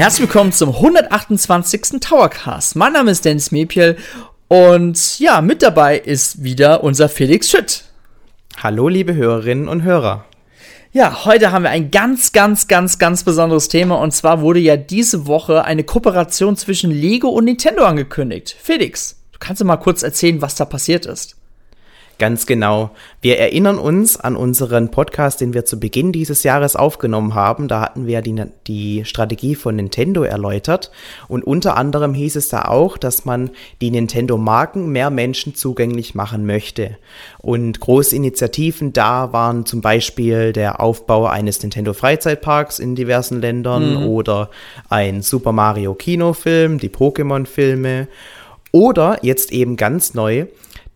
Herzlich willkommen zum 128. Towercast. Mein Name ist Dennis Mepiel und ja, mit dabei ist wieder unser Felix Schütt. Hallo, liebe Hörerinnen und Hörer. Ja, heute haben wir ein ganz, ganz, ganz, ganz besonderes Thema und zwar wurde ja diese Woche eine Kooperation zwischen Lego und Nintendo angekündigt. Felix, du kannst du mal kurz erzählen, was da passiert ist? Ganz genau. Wir erinnern uns an unseren Podcast, den wir zu Beginn dieses Jahres aufgenommen haben. Da hatten wir die, die Strategie von Nintendo erläutert. Und unter anderem hieß es da auch, dass man die Nintendo-Marken mehr Menschen zugänglich machen möchte. Und große Initiativen da waren zum Beispiel der Aufbau eines Nintendo Freizeitparks in diversen Ländern mhm. oder ein Super Mario Kinofilm, die Pokémon-Filme. Oder jetzt eben ganz neu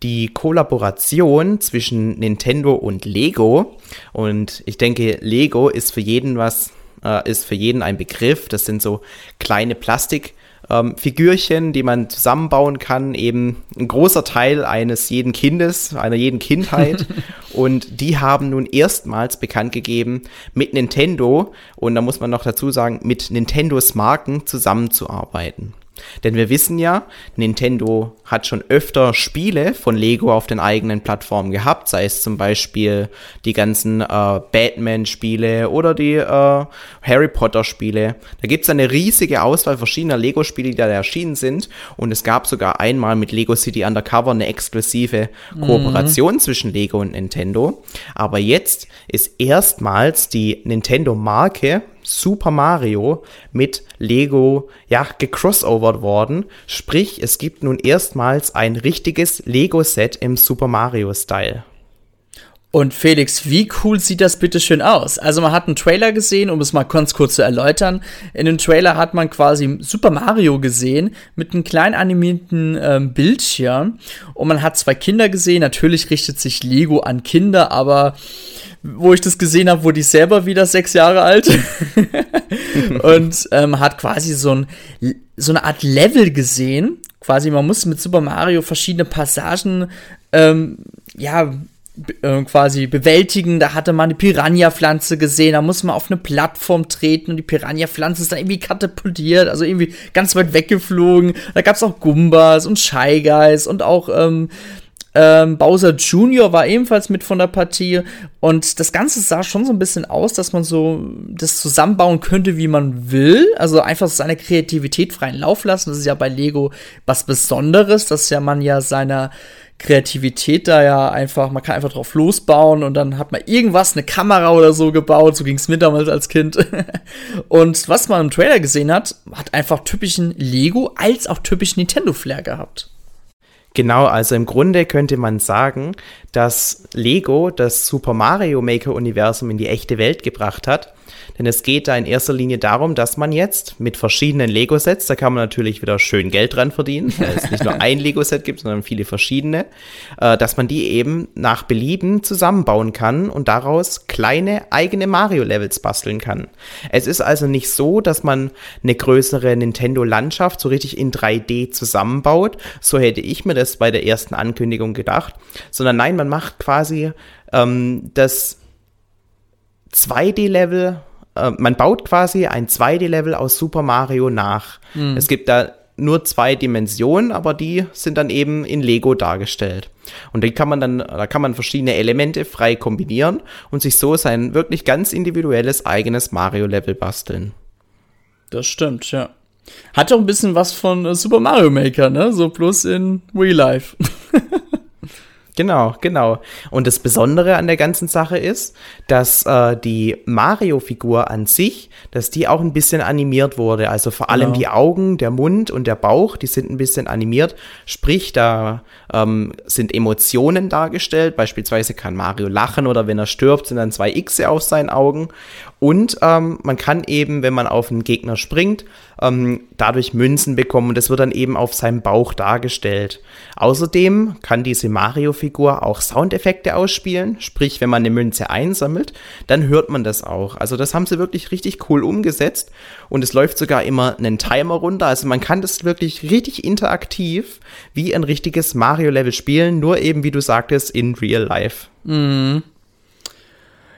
die Kollaboration zwischen Nintendo und Lego. Und ich denke, Lego ist für jeden was, äh, ist für jeden ein Begriff. Das sind so kleine Plastik. Ähm, Figürchen, die man zusammenbauen kann, eben ein großer Teil eines jeden Kindes, einer jeden Kindheit. und die haben nun erstmals bekannt gegeben, mit Nintendo, und da muss man noch dazu sagen, mit Nintendos Marken zusammenzuarbeiten. Denn wir wissen ja, Nintendo hat schon öfter Spiele von Lego auf den eigenen Plattformen gehabt, sei es zum Beispiel die ganzen äh, Batman-Spiele oder die äh, Harry Potter-Spiele. Da gibt es eine riesige Auswahl verschiedener Lego-Spiele, die da erschienen sind. Und es gab sogar einmal mit Lego City Undercover eine exklusive. Kooperation mhm. zwischen Lego und Nintendo. Aber jetzt ist erstmals die Nintendo-Marke Super Mario mit Lego ja gecrossovert worden. Sprich, es gibt nun erstmals ein richtiges Lego-Set im Super Mario-Style. Und Felix, wie cool sieht das bitte schön aus? Also man hat einen Trailer gesehen, um es mal ganz kurz zu erläutern. In dem Trailer hat man quasi Super Mario gesehen mit einem kleinen animierten ähm, Bildschirm. Und man hat zwei Kinder gesehen. Natürlich richtet sich Lego an Kinder, aber wo ich das gesehen habe, wurde ich selber wieder sechs Jahre alt und ähm, hat quasi so, ein, so eine Art Level gesehen. Quasi, man muss mit Super Mario verschiedene Passagen ähm, ja äh, quasi bewältigen. Da hatte man eine Piranha-Pflanze gesehen, da muss man auf eine Plattform treten und die Piranha-Pflanze ist dann irgendwie katapultiert, also irgendwie ganz weit weggeflogen. Da gab es auch Gumbas und Shy Guys und auch ähm, ähm, Bowser Jr. war ebenfalls mit von der Partie und das Ganze sah schon so ein bisschen aus, dass man so das zusammenbauen könnte, wie man will. Also einfach seine Kreativität freien Lauf lassen. Das ist ja bei Lego was Besonderes, dass ja man ja seiner Kreativität da ja einfach, man kann einfach drauf losbauen und dann hat man irgendwas, eine Kamera oder so gebaut, so ging es mir damals als Kind. und was man im Trailer gesehen hat, hat einfach typischen Lego als auch typisch Nintendo-Flair gehabt. Genau, also im Grunde könnte man sagen, dass Lego das Super Mario Maker Universum in die echte Welt gebracht hat denn es geht da in erster Linie darum, dass man jetzt mit verschiedenen Lego-Sets, da kann man natürlich wieder schön Geld dran verdienen, weil es nicht nur ein Lego-Set gibt, sondern viele verschiedene, äh, dass man die eben nach Belieben zusammenbauen kann und daraus kleine eigene Mario-Levels basteln kann. Es ist also nicht so, dass man eine größere Nintendo-Landschaft so richtig in 3D zusammenbaut. So hätte ich mir das bei der ersten Ankündigung gedacht. Sondern nein, man macht quasi ähm, das 2D-Level äh, man baut quasi ein 2D-Level aus Super Mario nach. Mhm. Es gibt da nur zwei Dimensionen, aber die sind dann eben in Lego dargestellt. Und die kann man dann, da kann man verschiedene Elemente frei kombinieren und sich so sein wirklich ganz individuelles eigenes Mario-Level basteln. Das stimmt, ja. Hat auch ein bisschen was von äh, Super Mario Maker, ne? So plus in Real Life. Genau, genau. Und das Besondere an der ganzen Sache ist, dass äh, die Mario-Figur an sich, dass die auch ein bisschen animiert wurde. Also vor allem genau. die Augen, der Mund und der Bauch, die sind ein bisschen animiert. Sprich, da ähm, sind Emotionen dargestellt. Beispielsweise kann Mario lachen oder wenn er stirbt, sind dann zwei Xe auf seinen Augen. Und ähm, man kann eben, wenn man auf einen Gegner springt, ähm, dadurch Münzen bekommen und das wird dann eben auf seinem Bauch dargestellt. Außerdem kann diese Mario-Figur auch Soundeffekte ausspielen, sprich, wenn man eine Münze einsammelt, dann hört man das auch. Also das haben sie wirklich richtig cool umgesetzt und es läuft sogar immer einen Timer runter. Also man kann das wirklich richtig interaktiv wie ein richtiges Mario-Level spielen, nur eben, wie du sagtest, in real life. Mhm.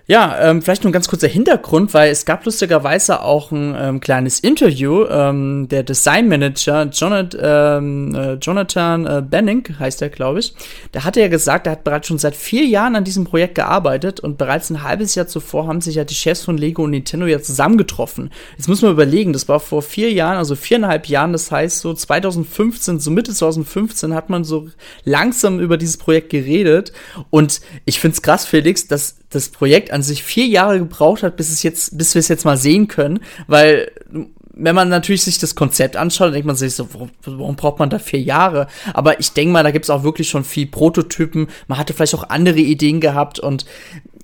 Ja, ähm, vielleicht nur ein ganz kurzer Hintergrund, weil es gab lustigerweise auch ein ähm, kleines Interview. Ähm, der Designmanager Jonathan, ähm, äh, Jonathan äh, Benning heißt er, glaube ich. Der hatte ja gesagt, er hat bereits schon seit vier Jahren an diesem Projekt gearbeitet und bereits ein halbes Jahr zuvor haben sich ja die Chefs von Lego und Nintendo ja zusammengetroffen. Jetzt muss man überlegen, das war vor vier Jahren, also viereinhalb Jahren, das heißt so 2015, so Mitte 2015 hat man so langsam über dieses Projekt geredet und ich find's krass, Felix, dass das Projekt an sich vier Jahre gebraucht hat, bis es jetzt, bis wir es jetzt mal sehen können, weil wenn man natürlich sich das Konzept anschaut, denkt man sich so, warum, braucht man da vier Jahre? Aber ich denke mal, da gibt es auch wirklich schon viel Prototypen. Man hatte vielleicht auch andere Ideen gehabt und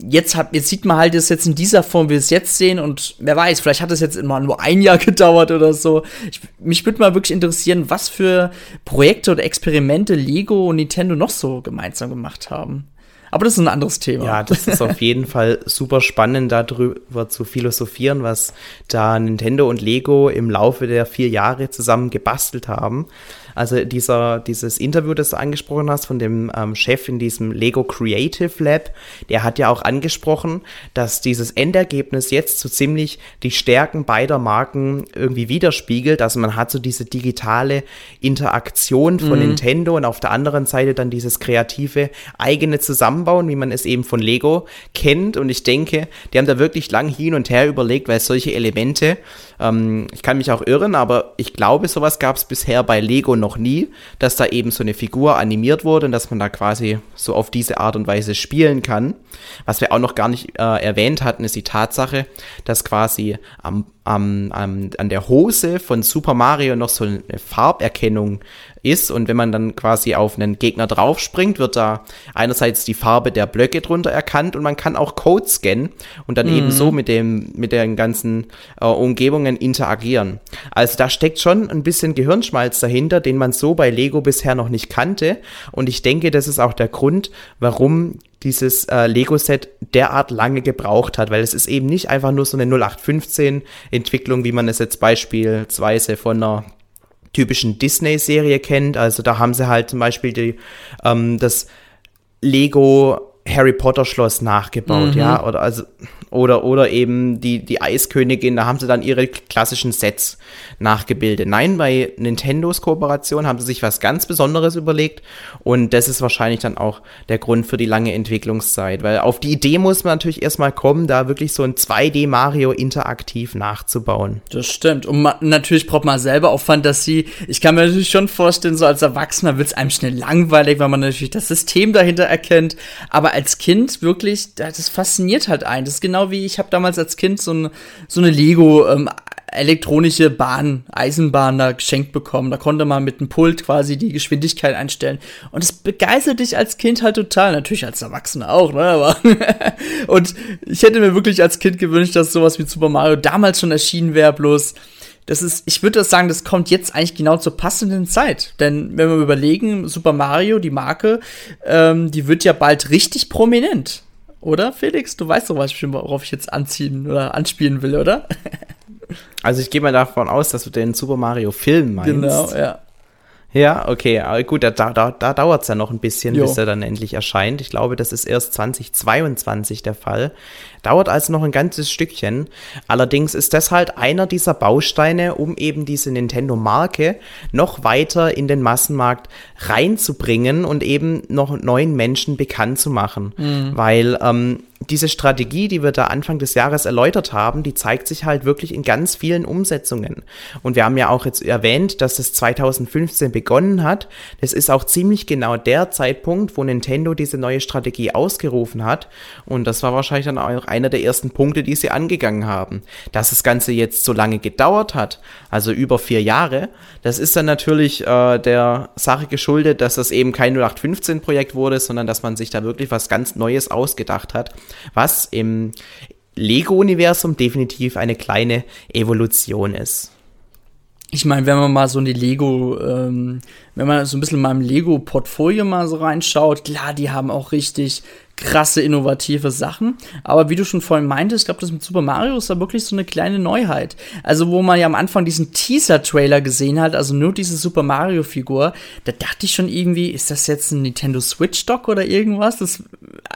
jetzt, hat, jetzt sieht man halt das jetzt in dieser Form, wie wir es jetzt sehen und wer weiß, vielleicht hat es jetzt immer nur ein Jahr gedauert oder so. Ich, mich würde mal wirklich interessieren, was für Projekte oder Experimente Lego und Nintendo noch so gemeinsam gemacht haben. Aber das ist ein anderes Thema. Ja, das ist auf jeden Fall super spannend, darüber zu philosophieren, was da Nintendo und Lego im Laufe der vier Jahre zusammen gebastelt haben. Also dieser, dieses Interview, das du angesprochen hast von dem ähm, Chef in diesem Lego Creative Lab, der hat ja auch angesprochen, dass dieses Endergebnis jetzt so ziemlich die Stärken beider Marken irgendwie widerspiegelt. Also man hat so diese digitale Interaktion von mhm. Nintendo und auf der anderen Seite dann dieses kreative eigene Zusammenbauen, wie man es eben von Lego kennt. Und ich denke, die haben da wirklich lang hin und her überlegt, weil solche Elemente ähm, ich kann mich auch irren, aber ich glaube, sowas gab es bisher bei Lego noch nie, dass da eben so eine Figur animiert wurde und dass man da quasi so auf diese Art und Weise spielen kann. Was wir auch noch gar nicht äh, erwähnt hatten, ist die Tatsache, dass quasi am, am, am, an der Hose von Super Mario noch so eine Farberkennung ist. Und wenn man dann quasi auf einen Gegner draufspringt, wird da einerseits die Farbe der Blöcke drunter erkannt und man kann auch Code scannen und dann mhm. eben so mit dem, mit den ganzen äh, Umgebungen interagieren. Also da steckt schon ein bisschen Gehirnschmalz dahinter, den man so bei Lego bisher noch nicht kannte. Und ich denke, das ist auch der Grund, warum dieses äh, Lego-Set derart lange gebraucht hat, weil es ist eben nicht einfach nur so eine 0815-Entwicklung, wie man es jetzt beispielsweise von einer typischen Disney-Serie kennt. Also da haben sie halt zum Beispiel die, ähm, das Lego Harry Potter Schloss nachgebaut, mhm. ja, oder also oder oder eben die die Eiskönigin, da haben sie dann ihre klassischen Sets nachgebildet. Nein, bei Nintendos Kooperation haben sie sich was ganz Besonderes überlegt und das ist wahrscheinlich dann auch der Grund für die lange Entwicklungszeit, weil auf die Idee muss man natürlich erstmal kommen, da wirklich so ein 2D Mario interaktiv nachzubauen. Das stimmt und man, natürlich braucht man selber auch Fantasie. Ich kann mir natürlich schon vorstellen, so als Erwachsener wird es einem schnell langweilig, weil man natürlich das System dahinter erkennt, aber als Kind wirklich, das fasziniert halt einen. Das ist genau wie ich habe damals als Kind so, ein, so eine Lego ähm, elektronische Bahn, Eisenbahn da geschenkt bekommen. Da konnte man mit einem Pult quasi die Geschwindigkeit einstellen. Und es begeistert dich als Kind halt total. Natürlich als Erwachsener auch, ne? Aber und ich hätte mir wirklich als Kind gewünscht, dass sowas wie Super Mario damals schon erschienen wäre, bloß das ist, ich würde das sagen, das kommt jetzt eigentlich genau zur passenden Zeit. Denn wenn wir überlegen, Super Mario, die Marke, ähm, die wird ja bald richtig prominent. Oder, Felix? Du weißt doch, worauf ich jetzt anziehen oder anspielen will, oder? also ich gehe mal davon aus, dass du den Super Mario Film meinst. Genau, ja. Ja, okay, aber gut, da, da, da dauert es ja noch ein bisschen, jo. bis er dann endlich erscheint. Ich glaube, das ist erst 2022 der Fall. Dauert also noch ein ganzes Stückchen. Allerdings ist das halt einer dieser Bausteine, um eben diese Nintendo-Marke noch weiter in den Massenmarkt reinzubringen und eben noch neuen Menschen bekannt zu machen. Mhm. Weil ähm, diese Strategie, die wir da Anfang des Jahres erläutert haben, die zeigt sich halt wirklich in ganz vielen Umsetzungen. Und wir haben ja auch jetzt erwähnt, dass es 2015 begonnen hat. Das ist auch ziemlich genau der Zeitpunkt, wo Nintendo diese neue Strategie ausgerufen hat. Und das war wahrscheinlich dann auch einer der ersten Punkte, die sie angegangen haben. Dass das Ganze jetzt so lange gedauert hat, also über vier Jahre, das ist dann natürlich äh, der Sache geschuldet, dass das eben kein 0815-Projekt wurde, sondern dass man sich da wirklich was ganz Neues ausgedacht hat was im Lego-Universum definitiv eine kleine Evolution ist. Ich meine, wenn man mal so in die Lego, ähm, wenn man so ein bisschen in meinem Lego-Portfolio mal so reinschaut, klar, die haben auch richtig krasse, innovative Sachen. Aber wie du schon vorhin meintest, ich glaube, das mit Super Mario ist da wirklich so eine kleine Neuheit. Also, wo man ja am Anfang diesen Teaser-Trailer gesehen hat, also nur diese Super Mario-Figur, da dachte ich schon irgendwie, ist das jetzt ein Nintendo Switch-Dock oder irgendwas? Das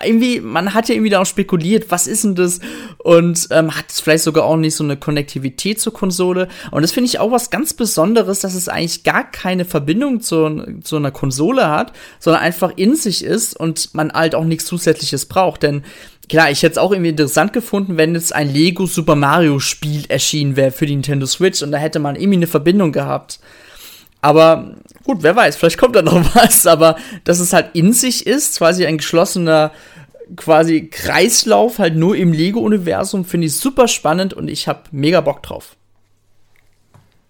irgendwie, man hat ja irgendwie da auch spekuliert, was ist denn das? Und ähm, hat es vielleicht sogar auch nicht so eine Konnektivität zur Konsole. Und das finde ich auch was ganz Besonderes, dass es eigentlich gar keine Verbindung zu, zu einer Konsole hat, sondern einfach in sich ist und man halt auch nichts Zusätzliches braucht. Denn klar, ich hätte es auch irgendwie interessant gefunden, wenn jetzt ein Lego Super Mario Spiel erschienen wäre für die Nintendo Switch und da hätte man irgendwie eine Verbindung gehabt. Aber gut, wer weiß, vielleicht kommt da noch was, aber dass es halt in sich ist, quasi ein geschlossener quasi Kreislauf, halt nur im Lego-Universum, finde ich super spannend und ich habe mega Bock drauf.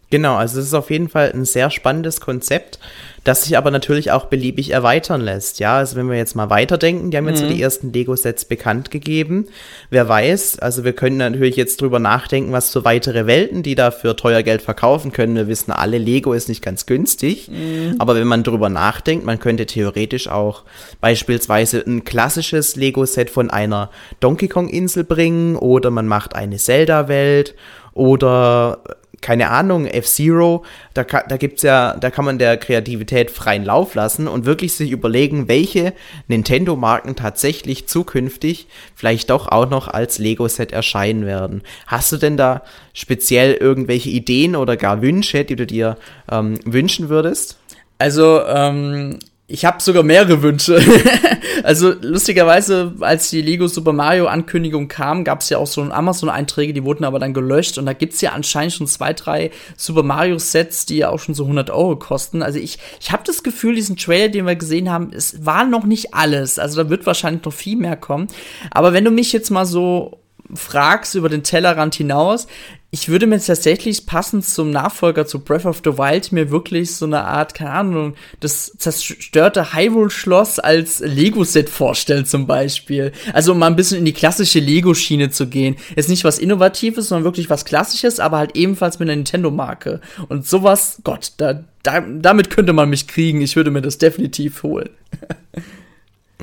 Genau, also es ist auf jeden Fall ein sehr spannendes Konzept, das sich aber natürlich auch beliebig erweitern lässt. Ja, also wenn wir jetzt mal weiterdenken, die haben jetzt mhm. so die ersten Lego-Sets bekannt gegeben. Wer weiß, also wir können natürlich jetzt drüber nachdenken, was für weitere Welten die da für teuer Geld verkaufen können. Wir wissen alle, Lego ist nicht ganz günstig. Mhm. Aber wenn man drüber nachdenkt, man könnte theoretisch auch beispielsweise ein klassisches Lego-Set von einer Donkey Kong-Insel bringen oder man macht eine Zelda-Welt oder keine Ahnung, F-Zero, da, da gibt's ja, da kann man der Kreativität freien Lauf lassen und wirklich sich überlegen, welche Nintendo-Marken tatsächlich zukünftig vielleicht doch auch noch als Lego-Set erscheinen werden. Hast du denn da speziell irgendwelche Ideen oder gar Wünsche, die du dir ähm, wünschen würdest? Also, ähm, ich habe sogar mehrere Wünsche. also lustigerweise, als die Lego Super Mario Ankündigung kam, gab es ja auch so Amazon-Einträge, die wurden aber dann gelöscht und da gibt's ja anscheinend schon zwei, drei Super Mario Sets, die ja auch schon so 100 Euro kosten. Also ich, ich habe das Gefühl, diesen Trailer, den wir gesehen haben, es war noch nicht alles. Also da wird wahrscheinlich noch viel mehr kommen. Aber wenn du mich jetzt mal so fragst über den Tellerrand hinaus, ich würde mir tatsächlich passend zum Nachfolger zu Breath of the Wild mir wirklich so eine Art, keine Ahnung, das zerstörte Hyrule-Schloss als Lego-Set vorstellen zum Beispiel. Also um mal ein bisschen in die klassische Lego-Schiene zu gehen. Ist nicht was Innovatives, sondern wirklich was Klassisches, aber halt ebenfalls mit einer Nintendo-Marke. Und sowas, Gott, da, da, damit könnte man mich kriegen. Ich würde mir das definitiv holen.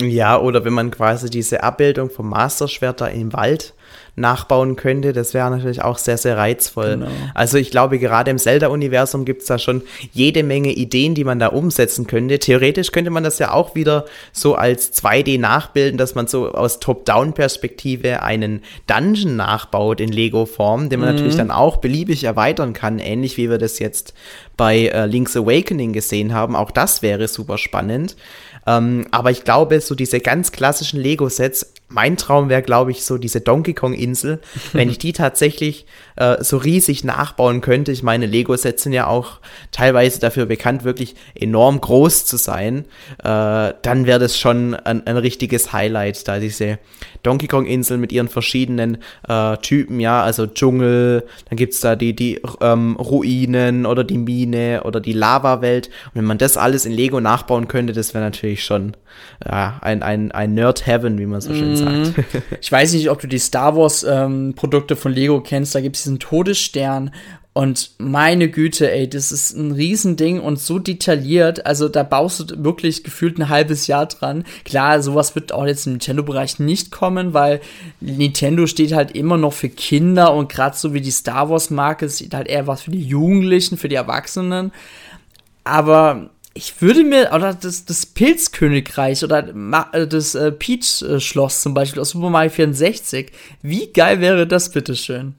ja, oder wenn man quasi diese Abbildung vom Master-Schwert da im Wald nachbauen könnte. Das wäre natürlich auch sehr, sehr reizvoll. Genau. Also ich glaube, gerade im Zelda-Universum gibt es da schon jede Menge Ideen, die man da umsetzen könnte. Theoretisch könnte man das ja auch wieder so als 2D nachbilden, dass man so aus Top-Down-Perspektive einen Dungeon nachbaut in Lego-Form, den man mhm. natürlich dann auch beliebig erweitern kann, ähnlich wie wir das jetzt bei äh, Link's Awakening gesehen haben. Auch das wäre super spannend. Ähm, aber ich glaube, so diese ganz klassischen Lego-Sets mein Traum wäre, glaube ich, so diese Donkey Kong-Insel. Wenn ich die tatsächlich äh, so riesig nachbauen könnte, ich meine, Lego-Sets sind ja auch teilweise dafür bekannt, wirklich enorm groß zu sein, äh, dann wäre das schon ein, ein, richtiges Highlight, da diese Donkey Kong-Insel mit ihren verschiedenen äh, Typen, ja, also Dschungel, dann gibt es da die, die ähm, Ruinen oder die Mine oder die Lava-Welt. Und wenn man das alles in Lego nachbauen könnte, das wäre natürlich schon ja, ein, ein, ein Nerd-Heaven, wie man so schön sagt. Mhm. Ich weiß nicht, ob du die Star Wars-Produkte ähm, von Lego kennst. Da gibt es diesen Todesstern. Und meine Güte, ey, das ist ein Riesending und so detailliert. Also da baust du wirklich gefühlt ein halbes Jahr dran. Klar, sowas wird auch jetzt im Nintendo-Bereich nicht kommen, weil Nintendo steht halt immer noch für Kinder und gerade so wie die Star Wars-Marke sieht halt eher was für die Jugendlichen, für die Erwachsenen. Aber ich würde mir, oder das, das Pilzkönigreich oder äh, das äh, Peach-Schloss zum Beispiel aus Super Mario 64, wie geil wäre das bitteschön?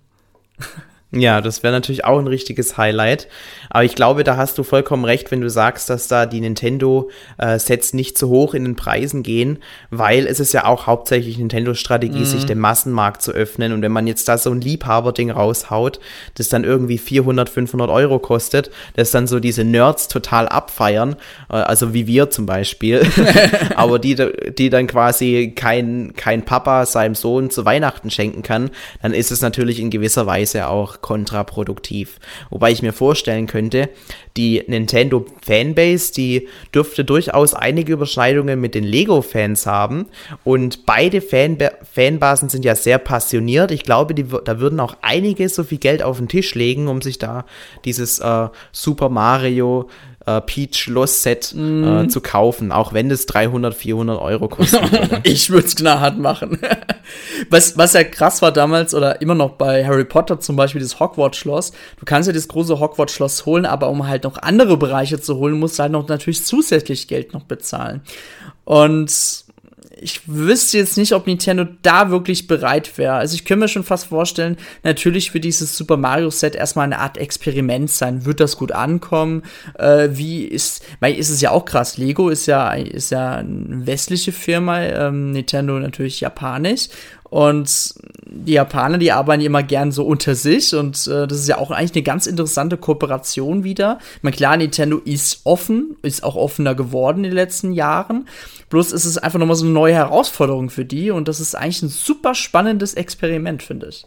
Ja, das wäre natürlich auch ein richtiges Highlight. Aber ich glaube, da hast du vollkommen recht, wenn du sagst, dass da die Nintendo-Sets äh, nicht zu hoch in den Preisen gehen, weil es ist ja auch hauptsächlich Nintendo-Strategie, mhm. sich dem Massenmarkt zu öffnen. Und wenn man jetzt da so ein Liebhaber-Ding raushaut, das dann irgendwie 400, 500 Euro kostet, das dann so diese Nerds total abfeiern, äh, also wie wir zum Beispiel, aber die, die dann quasi kein, kein Papa seinem Sohn zu Weihnachten schenken kann, dann ist es natürlich in gewisser Weise auch kontraproduktiv. Wobei ich mir vorstellen könnte, die Nintendo Fanbase, die dürfte durchaus einige Überschneidungen mit den Lego-Fans haben. Und beide Fanba Fanbasen sind ja sehr passioniert. Ich glaube, die, da würden auch einige so viel Geld auf den Tisch legen, um sich da dieses äh, Super Mario äh, Peach Lost Set mm. äh, mhm. zu kaufen, auch wenn es 300, 400 Euro kostet. ich würde es knallhart machen. was, was ja krass war damals oder immer noch bei Harry Potter zum Beispiel, das Hogwarts Schloss. Du kannst ja das große Hogwarts Schloss holen, aber um halt noch andere Bereiche zu holen, musst du halt noch natürlich zusätzlich Geld noch bezahlen. Und ich wüsste jetzt nicht, ob Nintendo da wirklich bereit wäre. Also ich könnte mir schon fast vorstellen, natürlich wird dieses Super Mario Set erstmal eine Art Experiment sein. Wird das gut ankommen? Äh, wie ist, weil ist es ja auch krass. Lego ist ja, ist ja eine westliche Firma, ähm, Nintendo natürlich japanisch. Und die Japaner, die arbeiten immer gern so unter sich und äh, das ist ja auch eigentlich eine ganz interessante Kooperation wieder. Ich meine, klar, Nintendo ist offen, ist auch offener geworden in den letzten Jahren. Bloß ist es einfach nochmal so eine neue Herausforderung für die und das ist eigentlich ein super spannendes Experiment, finde ich.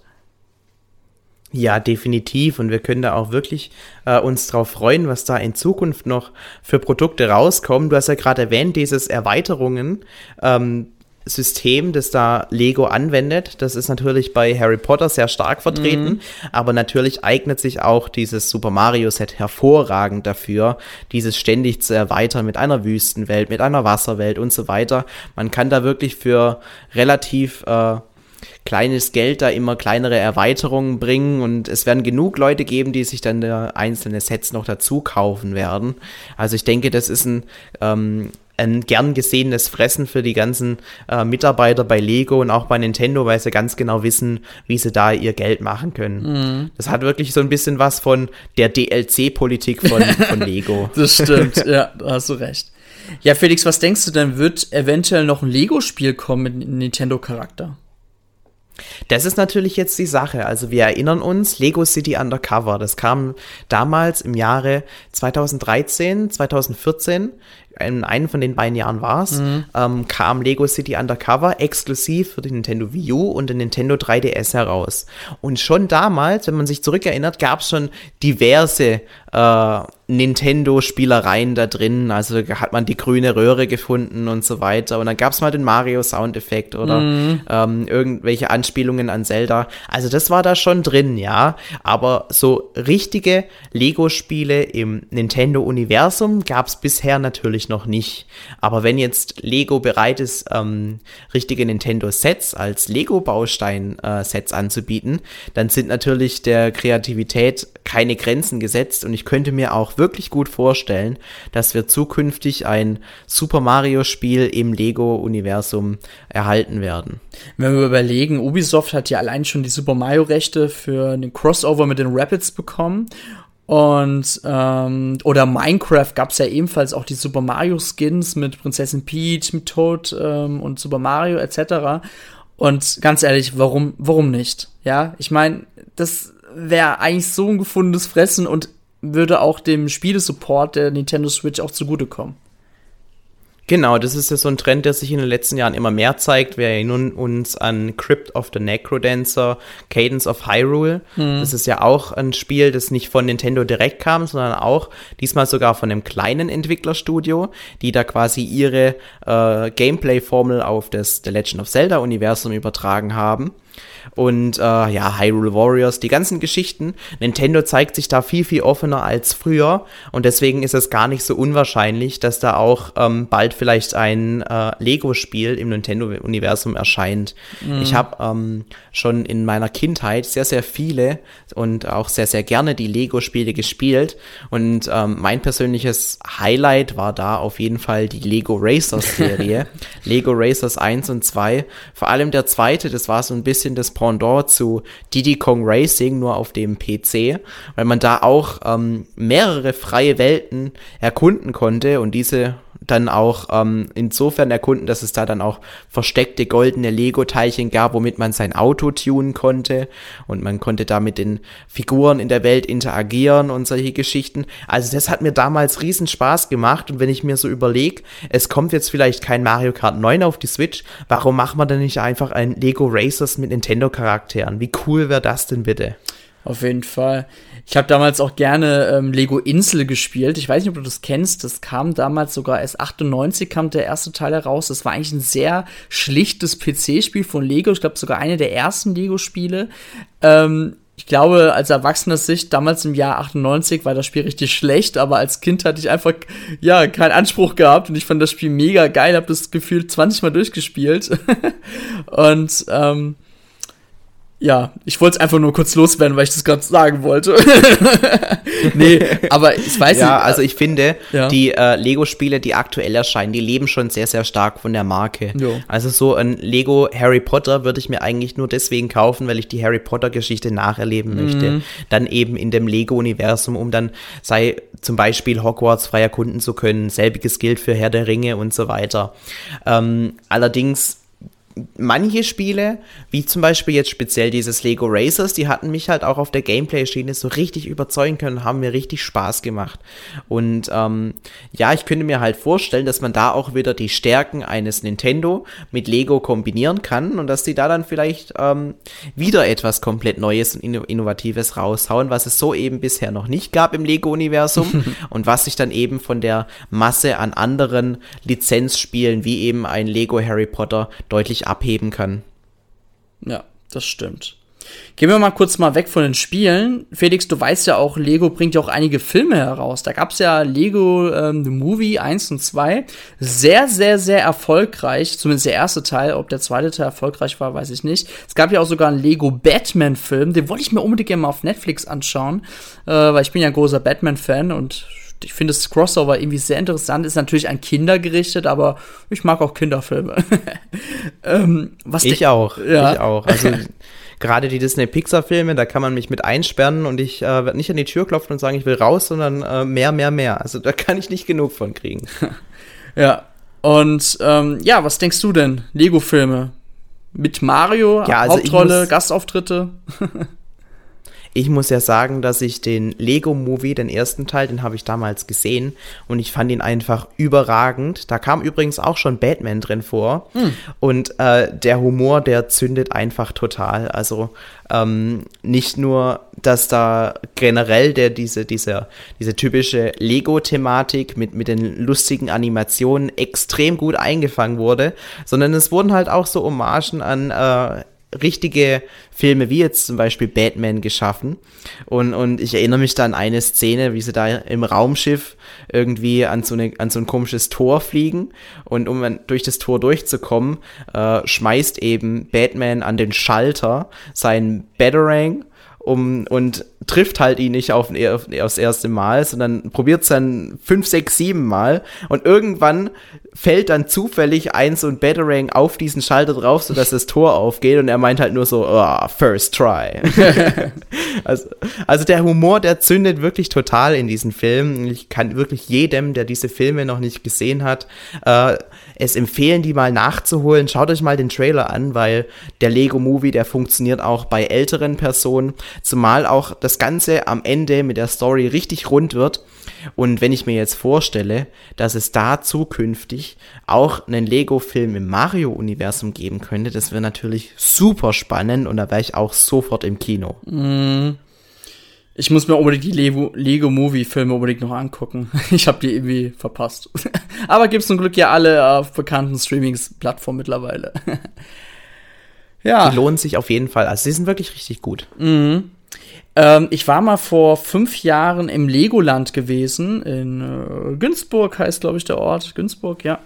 Ja, definitiv. Und wir können da auch wirklich äh, uns drauf freuen, was da in Zukunft noch für Produkte rauskommen. Du hast ja gerade erwähnt, dieses Erweiterungen. Ähm, System, das da Lego anwendet. Das ist natürlich bei Harry Potter sehr stark vertreten, mhm. aber natürlich eignet sich auch dieses Super Mario Set hervorragend dafür, dieses ständig zu erweitern mit einer Wüstenwelt, mit einer Wasserwelt und so weiter. Man kann da wirklich für relativ äh, kleines Geld da immer kleinere Erweiterungen bringen und es werden genug Leute geben, die sich dann einzelne Sets noch dazu kaufen werden. Also ich denke, das ist ein ähm, ein gern gesehenes Fressen für die ganzen äh, Mitarbeiter bei Lego und auch bei Nintendo, weil sie ganz genau wissen, wie sie da ihr Geld machen können. Mhm. Das hat wirklich so ein bisschen was von der DLC-Politik von, von Lego. das stimmt, ja, da hast du recht. Ja, Felix, was denkst du denn, wird eventuell noch ein Lego-Spiel kommen mit Nintendo-Charakter? Das ist natürlich jetzt die Sache. Also wir erinnern uns, Lego City Undercover, das kam damals im Jahre 2013, 2014 in einem von den beiden Jahren war es, mhm. ähm, kam Lego City Undercover exklusiv für die Nintendo Wii U und den Nintendo 3DS heraus. Und schon damals, wenn man sich zurückerinnert, gab es schon diverse äh, Nintendo-Spielereien da drin. Also hat man die grüne Röhre gefunden und so weiter. Und dann gab es mal den Mario-Soundeffekt oder mhm. ähm, irgendwelche Anspielungen an Zelda. Also das war da schon drin, ja. Aber so richtige Lego-Spiele im Nintendo-Universum gab es bisher natürlich noch nicht. Aber wenn jetzt Lego bereit ist, ähm, richtige Nintendo-Sets als Lego-Baustein-Sets äh, anzubieten, dann sind natürlich der Kreativität keine Grenzen gesetzt und ich könnte mir auch wirklich gut vorstellen, dass wir zukünftig ein Super Mario Spiel im Lego Universum erhalten werden. Wenn wir überlegen, Ubisoft hat ja allein schon die Super Mario Rechte für einen Crossover mit den Rapids bekommen und ähm, oder Minecraft gab es ja ebenfalls auch die Super Mario Skins mit Prinzessin Peach, mit Toad ähm, und Super Mario etc. Und ganz ehrlich, warum, warum nicht? Ja, ich meine, das wäre eigentlich so ein gefundenes Fressen und würde auch dem Spielesupport der Nintendo Switch auch zugutekommen. Genau, das ist ja so ein Trend, der sich in den letzten Jahren immer mehr zeigt. Wir erinnern uns an Crypt of the Necrodancer, Cadence of Hyrule. Mhm. Das ist ja auch ein Spiel, das nicht von Nintendo direkt kam, sondern auch diesmal sogar von einem kleinen Entwicklerstudio, die da quasi ihre äh, Gameplay-Formel auf das The Legend of Zelda-Universum übertragen haben und äh, ja, Hyrule Warriors, die ganzen Geschichten. Nintendo zeigt sich da viel, viel offener als früher und deswegen ist es gar nicht so unwahrscheinlich, dass da auch ähm, bald vielleicht ein äh, Lego-Spiel im Nintendo-Universum erscheint. Mhm. Ich habe ähm, schon in meiner Kindheit sehr, sehr viele und auch sehr, sehr gerne die Lego-Spiele gespielt und ähm, mein persönliches Highlight war da auf jeden Fall die Lego Racers-Serie. Lego Racers 1 und 2. Vor allem der zweite, das war so ein bisschen das Pendant zu Diddy Kong Racing, nur auf dem PC, weil man da auch ähm, mehrere freie Welten erkunden konnte und diese dann auch ähm, insofern erkunden, dass es da dann auch versteckte goldene Lego-Teilchen gab, womit man sein Auto tunen konnte und man konnte da mit den Figuren in der Welt interagieren und solche Geschichten. Also das hat mir damals riesen Spaß gemacht und wenn ich mir so überlege, es kommt jetzt vielleicht kein Mario Kart 9 auf die Switch, warum macht man denn nicht einfach ein Lego Racers mit Nintendo-Charakteren? Wie cool wäre das denn bitte? Auf jeden Fall. Ich habe damals auch gerne ähm, Lego Insel gespielt. Ich weiß nicht, ob du das kennst. Das kam damals sogar erst 98 kam der erste Teil heraus. Das war eigentlich ein sehr schlichtes PC-Spiel von Lego. Ich glaube sogar eine der ersten Lego-Spiele. Ähm, ich glaube, als erwachsener Sicht, damals im Jahr 98 war das Spiel richtig schlecht, aber als Kind hatte ich einfach, ja, keinen Anspruch gehabt und ich fand das Spiel mega geil, hab das Gefühl 20 Mal durchgespielt. und, ähm, ja, ich wollte es einfach nur kurz loswerden, weil ich das gerade sagen wollte. nee, aber ich weiß ja, nicht. Ja, also ich finde, ja. die äh, Lego-Spiele, die aktuell erscheinen, die leben schon sehr, sehr stark von der Marke. Jo. Also so ein Lego Harry Potter würde ich mir eigentlich nur deswegen kaufen, weil ich die Harry Potter-Geschichte nacherleben mhm. möchte. Dann eben in dem Lego-Universum, um dann, sei zum Beispiel Hogwarts frei erkunden zu können. Selbiges gilt für Herr der Ringe und so weiter. Ähm, allerdings manche Spiele, wie zum Beispiel jetzt speziell dieses Lego Racers, die hatten mich halt auch auf der Gameplay-Schiene so richtig überzeugen können, haben mir richtig Spaß gemacht. Und ähm, ja, ich könnte mir halt vorstellen, dass man da auch wieder die Stärken eines Nintendo mit Lego kombinieren kann und dass die da dann vielleicht ähm, wieder etwas komplett Neues und Innovatives raushauen, was es so eben bisher noch nicht gab im Lego-Universum und was sich dann eben von der Masse an anderen Lizenzspielen wie eben ein Lego Harry Potter deutlich abheben kann. Ja, das stimmt. Gehen wir mal kurz mal weg von den Spielen. Felix, du weißt ja auch, Lego bringt ja auch einige Filme heraus. Da gab es ja Lego ähm, The Movie 1 und 2. Sehr, sehr, sehr erfolgreich. Zumindest der erste Teil. Ob der zweite Teil erfolgreich war, weiß ich nicht. Es gab ja auch sogar einen Lego Batman-Film. Den wollte ich mir unbedingt gerne mal auf Netflix anschauen. Äh, weil ich bin ja ein großer Batman-Fan und ich finde das Crossover irgendwie sehr interessant. Ist natürlich an Kinder gerichtet, aber ich mag auch Kinderfilme. ähm, was ich auch. Ja. Ich auch. Also gerade die Disney-Pixar-Filme, da kann man mich mit einsperren und ich äh, werde nicht an die Tür klopfen und sagen, ich will raus, sondern äh, mehr, mehr, mehr. Also da kann ich nicht genug von kriegen. ja. Und ähm, ja, was denkst du denn? Lego-Filme? Mit Mario, ja, also Hauptrolle, Gastauftritte? Ich muss ja sagen, dass ich den Lego Movie, den ersten Teil, den habe ich damals gesehen und ich fand ihn einfach überragend. Da kam übrigens auch schon Batman drin vor hm. und äh, der Humor, der zündet einfach total. Also ähm, nicht nur, dass da generell der diese diese diese typische Lego-Thematik mit mit den lustigen Animationen extrem gut eingefangen wurde, sondern es wurden halt auch so Hommagen an äh, richtige Filme wie jetzt zum Beispiel Batman geschaffen. Und, und ich erinnere mich da an eine Szene, wie sie da im Raumschiff irgendwie an so, eine, an so ein komisches Tor fliegen. Und um durch das Tor durchzukommen, äh, schmeißt eben Batman an den Schalter seinen Batarang um, und trifft halt ihn nicht auf, auf, aufs erste Mal, sondern probiert es dann fünf, sechs, sieben Mal und irgendwann fällt dann zufällig ein so ein Batarang auf diesen Schalter drauf, sodass das Tor aufgeht und er meint halt nur so, oh, first try. also, also der Humor, der zündet wirklich total in diesen Filmen. Ich kann wirklich jedem, der diese Filme noch nicht gesehen hat, äh, es empfehlen, die mal nachzuholen. Schaut euch mal den Trailer an, weil der Lego Movie, der funktioniert auch bei älteren Personen, zumal auch das Ganze am Ende mit der Story richtig rund wird. Und wenn ich mir jetzt vorstelle, dass es da zukünftig auch einen Lego-Film im Mario-Universum geben könnte, das wäre natürlich super spannend und da wäre ich auch sofort im Kino. Mm. Ich muss mir unbedingt die Lego-Movie-Filme unbedingt noch angucken. Ich habe die irgendwie verpasst. Aber gibt's zum Glück ja alle auf bekannten Streamings-Plattformen mittlerweile. ja. Die lohnen sich auf jeden Fall. Also, sie sind wirklich richtig gut. Mhm. Ähm, ich war mal vor fünf Jahren im Legoland gewesen. In äh, Günzburg heißt, glaube ich, der Ort. Günzburg, ja.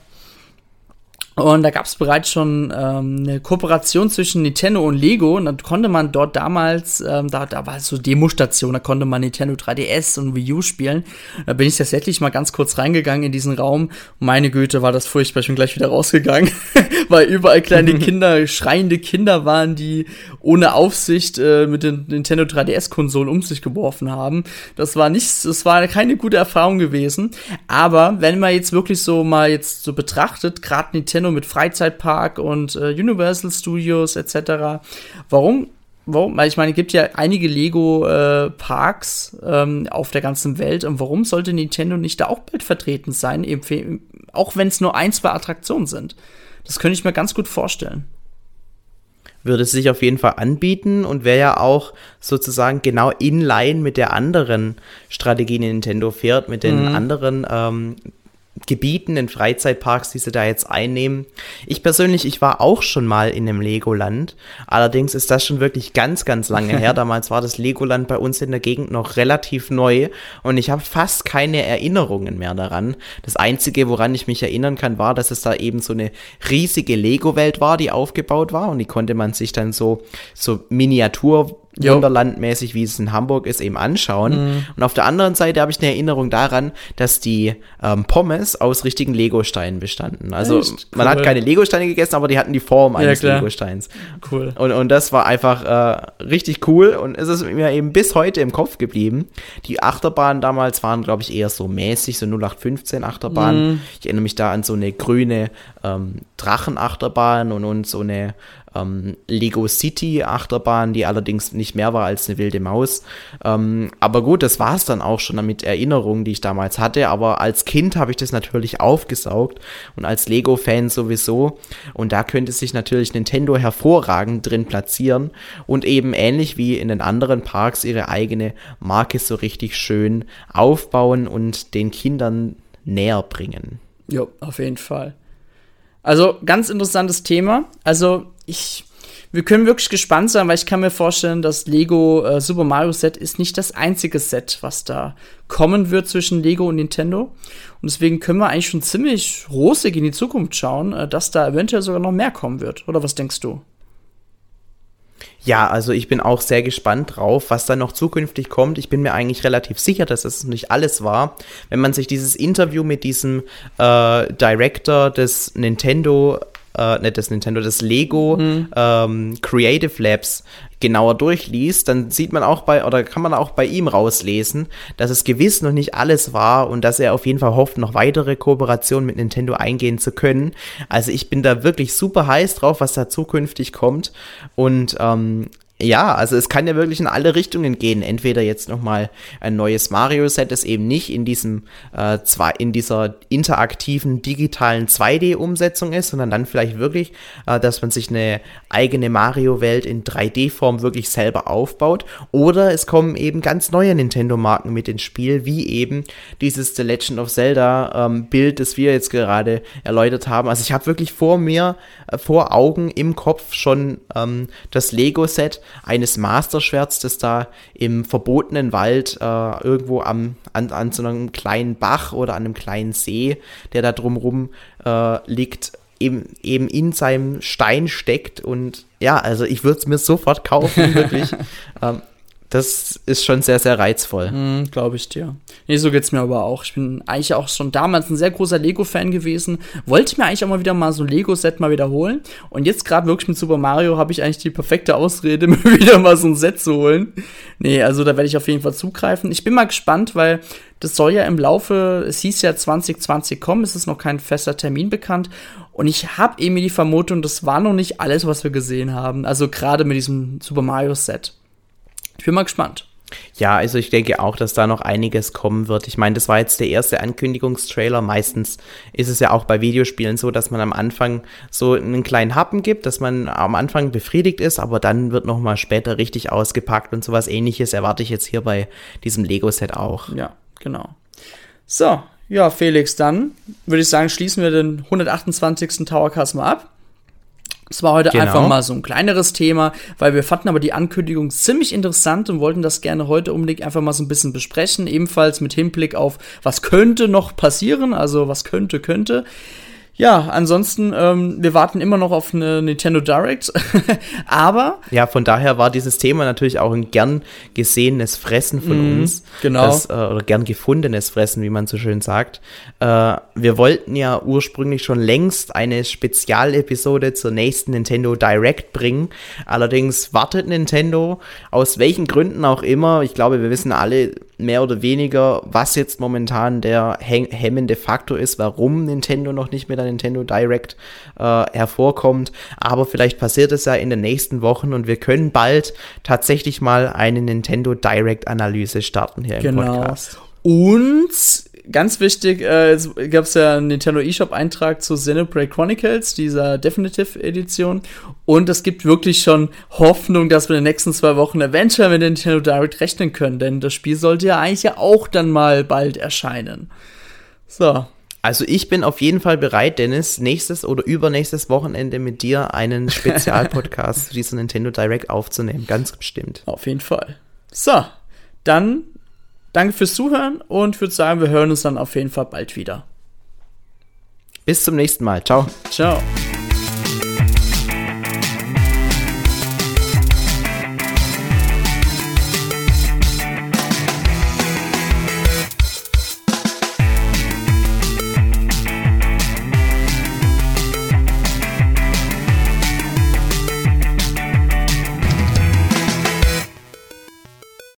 Und da gab es bereits schon ähm, eine Kooperation zwischen Nintendo und Lego. Und dann konnte man dort damals, ähm, da, da war so Demostation, da konnte man Nintendo 3DS und Wii U spielen. Da bin ich tatsächlich mal ganz kurz reingegangen in diesen Raum. Meine Güte, war das furchtbar. Ich bin gleich wieder rausgegangen, weil überall kleine Kinder, schreiende Kinder waren, die ohne Aufsicht äh, mit den Nintendo 3DS-Konsolen um sich geworfen haben. Das war nicht, das war keine gute Erfahrung gewesen. Aber wenn man jetzt wirklich so mal jetzt so betrachtet, gerade Nintendo Mit Freizeitpark und äh, Universal Studios etc. Warum? Warum? Ich meine, es gibt ja einige Lego-Parks äh, ähm, auf der ganzen Welt. Und warum sollte Nintendo nicht da auch bald vertreten sein? Eben, auch wenn es nur ein, zwei Attraktionen sind. Das könnte ich mir ganz gut vorstellen würde es sich auf jeden Fall anbieten und wäre ja auch sozusagen genau in line mit der anderen Strategie, die Nintendo fährt, mit den mhm. anderen ähm, Gebieten, in Freizeitparks, die sie da jetzt einnehmen. Ich persönlich, ich war auch schon mal in einem Legoland. Allerdings ist das schon wirklich ganz, ganz lange her. Damals war das Legoland bei uns in der Gegend noch relativ neu und ich habe fast keine Erinnerungen mehr daran. Das Einzige, woran ich mich erinnern kann, war, dass es da eben so eine riesige Lego-Welt war, die aufgebaut war und die konnte man sich dann so, so Miniatur Wunderlandmäßig, wie es in Hamburg ist, eben anschauen. Mhm. Und auf der anderen Seite habe ich eine Erinnerung daran, dass die ähm, Pommes aus richtigen Legosteinen bestanden. Also Echt? man hat keine Legosteine gegessen, aber die hatten die Form eines ja, Legosteins. Cool. Und, und das war einfach äh, richtig cool und es ist mir eben bis heute im Kopf geblieben. Die Achterbahnen damals waren, glaube ich, eher so mäßig, so 0815 Achterbahnen. Mhm. Ich erinnere mich da an so eine grüne ähm, Drachenachterbahn und, und so eine ähm, Lego City Achterbahn, die allerdings nicht mehr war als eine wilde Maus. Ähm, aber gut, das war es dann auch schon mit Erinnerungen, die ich damals hatte. Aber als Kind habe ich das natürlich aufgesaugt und als Lego-Fan sowieso. Und da könnte sich natürlich Nintendo hervorragend drin platzieren und eben ähnlich wie in den anderen Parks ihre eigene Marke so richtig schön aufbauen und den Kindern näher bringen. Ja, auf jeden Fall. Also ganz interessantes Thema. Also ich, wir können wirklich gespannt sein, weil ich kann mir vorstellen, dass Lego äh, Super Mario Set ist nicht das einzige Set, was da kommen wird zwischen Lego und Nintendo. Und deswegen können wir eigentlich schon ziemlich rosig in die Zukunft schauen, äh, dass da eventuell sogar noch mehr kommen wird. Oder was denkst du? Ja, also ich bin auch sehr gespannt drauf, was da noch zukünftig kommt. Ich bin mir eigentlich relativ sicher, dass es nicht alles war. Wenn man sich dieses Interview mit diesem äh, Director des Nintendo äh, nicht das Nintendo, das Lego mhm. ähm, Creative Labs genauer durchliest, dann sieht man auch bei, oder kann man auch bei ihm rauslesen, dass es gewiss noch nicht alles war und dass er auf jeden Fall hofft, noch weitere Kooperationen mit Nintendo eingehen zu können. Also ich bin da wirklich super heiß drauf, was da zukünftig kommt. Und ähm, ja, also es kann ja wirklich in alle Richtungen gehen. Entweder jetzt nochmal ein neues Mario-Set, das eben nicht in diesem äh, zwei, in dieser interaktiven digitalen 2D-Umsetzung ist, sondern dann vielleicht wirklich, äh, dass man sich eine eigene Mario-Welt in 3D-Form wirklich selber aufbaut. Oder es kommen eben ganz neue Nintendo-Marken mit ins Spiel, wie eben dieses The Legend of Zelda-Bild, ähm, das wir jetzt gerade erläutert haben. Also ich habe wirklich vor mir, äh, vor Augen im Kopf schon ähm, das Lego-Set eines Masterschwerts, das da im verbotenen Wald äh, irgendwo am, an, an so einem kleinen Bach oder an einem kleinen See, der da drumrum äh, liegt, eben, eben in seinem Stein steckt. Und ja, also ich würde es mir sofort kaufen, wirklich. ähm, das ist schon sehr, sehr reizvoll. Mm, Glaube ich dir. Nee, so geht's mir aber auch. Ich bin eigentlich auch schon damals ein sehr großer Lego-Fan gewesen. Wollte mir eigentlich auch mal wieder mal so ein Lego-Set mal wiederholen. Und jetzt gerade wirklich mit Super Mario habe ich eigentlich die perfekte Ausrede, mir wieder mal so ein Set zu holen. Nee, also da werde ich auf jeden Fall zugreifen. Ich bin mal gespannt, weil das soll ja im Laufe, es hieß ja 2020 kommen, es ist noch kein fester Termin bekannt. Und ich habe eben die Vermutung, das war noch nicht alles, was wir gesehen haben. Also gerade mit diesem Super Mario Set. Ich bin mal gespannt. Ja, also ich denke auch, dass da noch einiges kommen wird. Ich meine, das war jetzt der erste Ankündigungstrailer. Meistens ist es ja auch bei Videospielen so, dass man am Anfang so einen kleinen Happen gibt, dass man am Anfang befriedigt ist, aber dann wird noch mal später richtig ausgepackt und sowas ähnliches erwarte ich jetzt hier bei diesem Lego-Set auch. Ja, genau. So, ja, Felix, dann würde ich sagen, schließen wir den 128. Towercast mal ab. Es war heute genau. einfach mal so ein kleineres Thema, weil wir fanden aber die Ankündigung ziemlich interessant und wollten das gerne heute unbedingt einfach mal so ein bisschen besprechen. Ebenfalls mit Hinblick auf, was könnte noch passieren, also was könnte, könnte. Ja, ansonsten, ähm, wir warten immer noch auf eine Nintendo Direct, aber. Ja, von daher war dieses Thema natürlich auch ein gern gesehenes Fressen von mm, uns. Genau. Das, äh, oder gern gefundenes Fressen, wie man so schön sagt. Äh, wir wollten ja ursprünglich schon längst eine Spezialepisode zur nächsten Nintendo Direct bringen. Allerdings wartet Nintendo, aus welchen Gründen auch immer. Ich glaube, wir wissen alle, mehr oder weniger, was jetzt momentan der hemmende Faktor ist, warum Nintendo noch nicht mit der Nintendo Direct äh, hervorkommt. Aber vielleicht passiert es ja in den nächsten Wochen und wir können bald tatsächlich mal eine Nintendo Direct Analyse starten hier im genau. Podcast. Und ganz wichtig, äh, es gab es ja einen Nintendo eShop-Eintrag zu Xenoblade Chronicles, dieser Definitive Edition. Und es gibt wirklich schon Hoffnung, dass wir in den nächsten zwei Wochen eventuell mit Nintendo Direct rechnen können, denn das Spiel sollte ja eigentlich ja auch dann mal bald erscheinen. So. Also ich bin auf jeden Fall bereit, Dennis, nächstes oder übernächstes Wochenende mit dir einen Spezialpodcast zu dieser Nintendo Direct aufzunehmen. Ganz bestimmt. Auf jeden Fall. So, dann danke fürs Zuhören und würde sagen, wir hören uns dann auf jeden Fall bald wieder. Bis zum nächsten Mal. Ciao. Ciao.